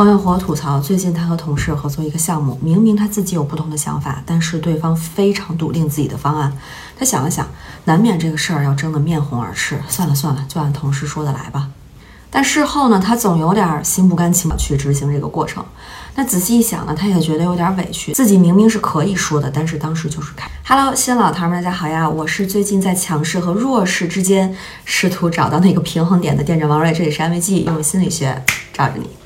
朋友和我吐槽，最近他和同事合作一个项目，明明他自己有不同的想法，但是对方非常笃定自己的方案。他想了想，难免这个事儿要争得面红耳赤。算了算了，就按同事说的来吧。但事后呢，他总有点心不甘情不愿去执行这个过程。那仔细一想呢，他也觉得有点委屈，自己明明是可以说的，但是当时就是开。Hello，新老头们，大家好呀！我是最近在强势和弱势之间试图找到那个平衡点的店长王瑞，这里是安慰剂，用心理学罩着你。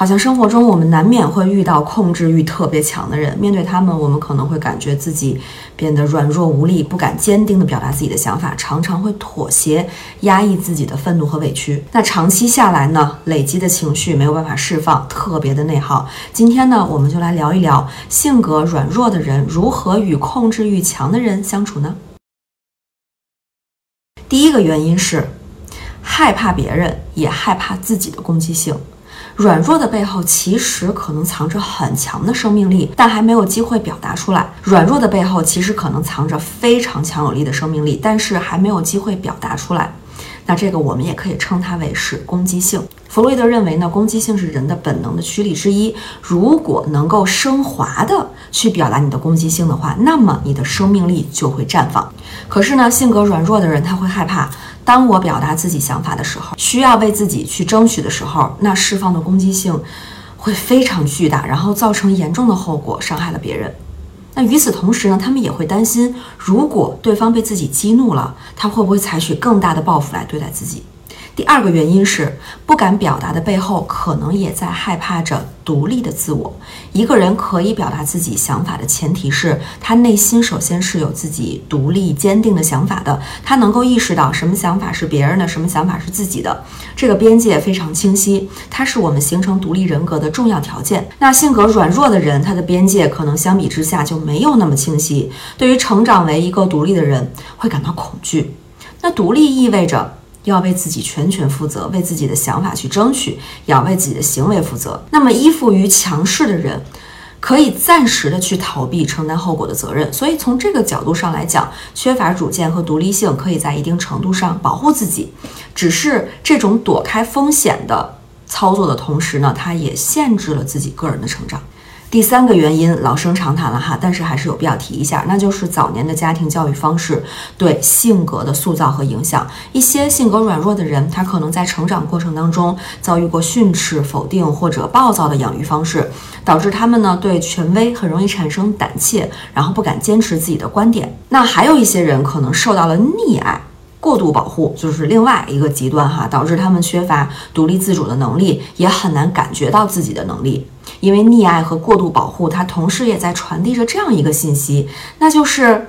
好像生活中我们难免会遇到控制欲特别强的人，面对他们，我们可能会感觉自己变得软弱无力，不敢坚定地表达自己的想法，常常会妥协、压抑自己的愤怒和委屈。那长期下来呢，累积的情绪没有办法释放，特别的内耗。今天呢，我们就来聊一聊性格软弱的人如何与控制欲强的人相处呢？第一个原因是害怕别人，也害怕自己的攻击性。软弱的背后其实可能藏着很强的生命力，但还没有机会表达出来。软弱的背后其实可能藏着非常强有力的生命力，但是还没有机会表达出来。那这个我们也可以称它为是攻击性。弗洛伊德认为呢，攻击性是人的本能的驱力之一。如果能够升华的去表达你的攻击性的话，那么你的生命力就会绽放。可是呢，性格软弱的人他会害怕。当我表达自己想法的时候，需要为自己去争取的时候，那释放的攻击性会非常巨大，然后造成严重的后果，伤害了别人。那与此同时呢，他们也会担心，如果对方被自己激怒了，他会不会采取更大的报复来对待自己？第二个原因是不敢表达的背后，可能也在害怕着独立的自我。一个人可以表达自己想法的前提是他内心首先是有自己独立坚定的想法的，他能够意识到什么想法是别人的，什么想法是自己的，这个边界非常清晰，它是我们形成独立人格的重要条件。那性格软弱的人，他的边界可能相比之下就没有那么清晰，对于成长为一个独立的人会感到恐惧。那独立意味着。要为自己全权负责，为自己的想法去争取，也要为自己的行为负责。那么依附于强势的人，可以暂时的去逃避承担后果的责任。所以从这个角度上来讲，缺乏主见和独立性，可以在一定程度上保护自己。只是这种躲开风险的操作的同时呢，它也限制了自己个人的成长。第三个原因老生常谈了哈，但是还是有必要提一下，那就是早年的家庭教育方式对性格的塑造和影响。一些性格软弱的人，他可能在成长过程当中遭遇过训斥、否定或者暴躁的养育方式，导致他们呢对权威很容易产生胆怯，然后不敢坚持自己的观点。那还有一些人可能受到了溺爱。过度保护就是另外一个极端哈，导致他们缺乏独立自主的能力，也很难感觉到自己的能力。因为溺爱和过度保护，它同时也在传递着这样一个信息，那就是。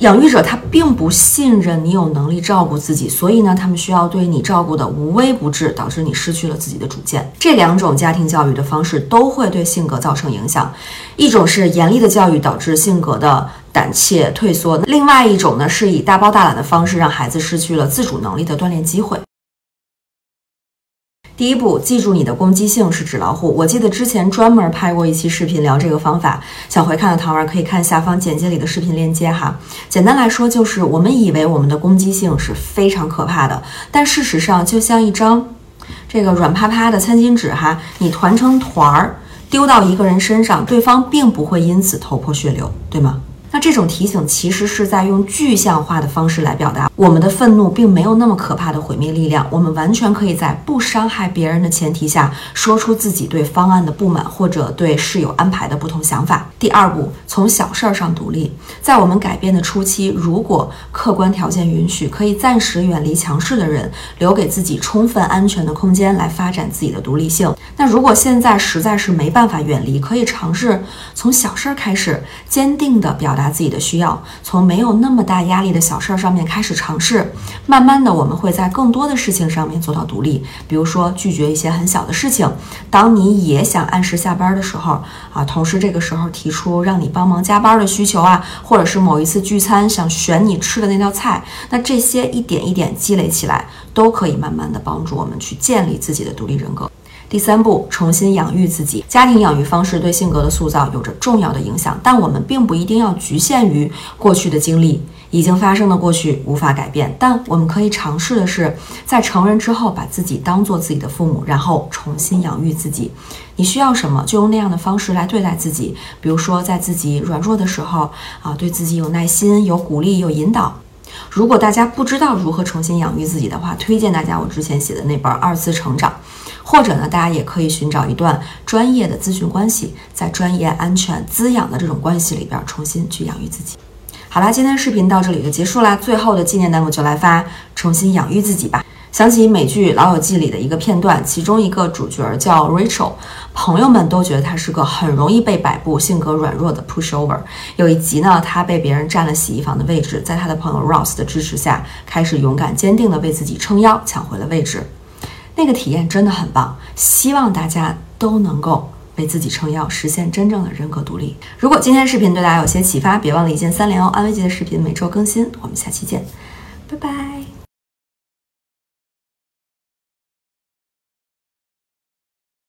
养育者他并不信任你有能力照顾自己，所以呢，他们需要对你照顾的无微不至，导致你失去了自己的主见。这两种家庭教育的方式都会对性格造成影响，一种是严厉的教育导致性格的胆怯退缩，另外一种呢是以大包大揽的方式让孩子失去了自主能力的锻炼机会。第一步，记住你的攻击性是纸老虎。我记得之前专门拍过一期视频聊这个方法，想回看的糖儿可以看下方简介里的视频链接哈。简单来说，就是我们以为我们的攻击性是非常可怕的，但事实上就像一张这个软趴趴的餐巾纸哈，你团成团儿丢到一个人身上，对方并不会因此头破血流，对吗？那这种提醒其实是在用具象化的方式来表达，我们的愤怒并没有那么可怕的毁灭力量。我们完全可以在不伤害别人的前提下，说出自己对方案的不满或者对室友安排的不同想法。第二步，从小事儿上独立。在我们改变的初期，如果客观条件允许，可以暂时远离强势的人，留给自己充分安全的空间来发展自己的独立性。那如果现在实在是没办法远离，可以尝试从小事儿开始，坚定地表达。达自己的需要，从没有那么大压力的小事儿上面开始尝试，慢慢的，我们会在更多的事情上面做到独立。比如说，拒绝一些很小的事情。当你也想按时下班的时候，啊，同事这个时候提出让你帮忙加班的需求啊，或者是某一次聚餐想选你吃的那道菜，那这些一点一点积累起来，都可以慢慢的帮助我们去建立自己的独立人格。第三步，重新养育自己。家庭养育方式对性格的塑造有着重要的影响，但我们并不一定要局限于过去的经历。已经发生的过去无法改变，但我们可以尝试的是，在成人之后把自己当做自己的父母，然后重新养育自己。你需要什么，就用那样的方式来对待自己。比如说，在自己软弱的时候啊，对自己有耐心、有鼓励、有引导。如果大家不知道如何重新养育自己的话，推荐大家我之前写的那本《二次成长》，或者呢，大家也可以寻找一段专业的咨询关系，在专业、安全、滋养的这种关系里边，重新去养育自己。好啦，今天视频到这里就结束啦。最后的纪念弹幕就来发，重新养育自己吧。想起美剧《老友记》里的一个片段，其中一个主角叫 Rachel，朋友们都觉得她是个很容易被摆布、性格软弱的 pushover。有一集呢，她被别人占了洗衣房的位置，在她的朋友 Ross 的支持下，开始勇敢坚定地为自己撑腰，抢回了位置。那个体验真的很棒，希望大家都能够。为自己撑腰，实现真正的人格独立。如果今天视频对大家有些启发，别忘了一键三连哦！安慰剂的视频每周更新，我们下期见，拜拜。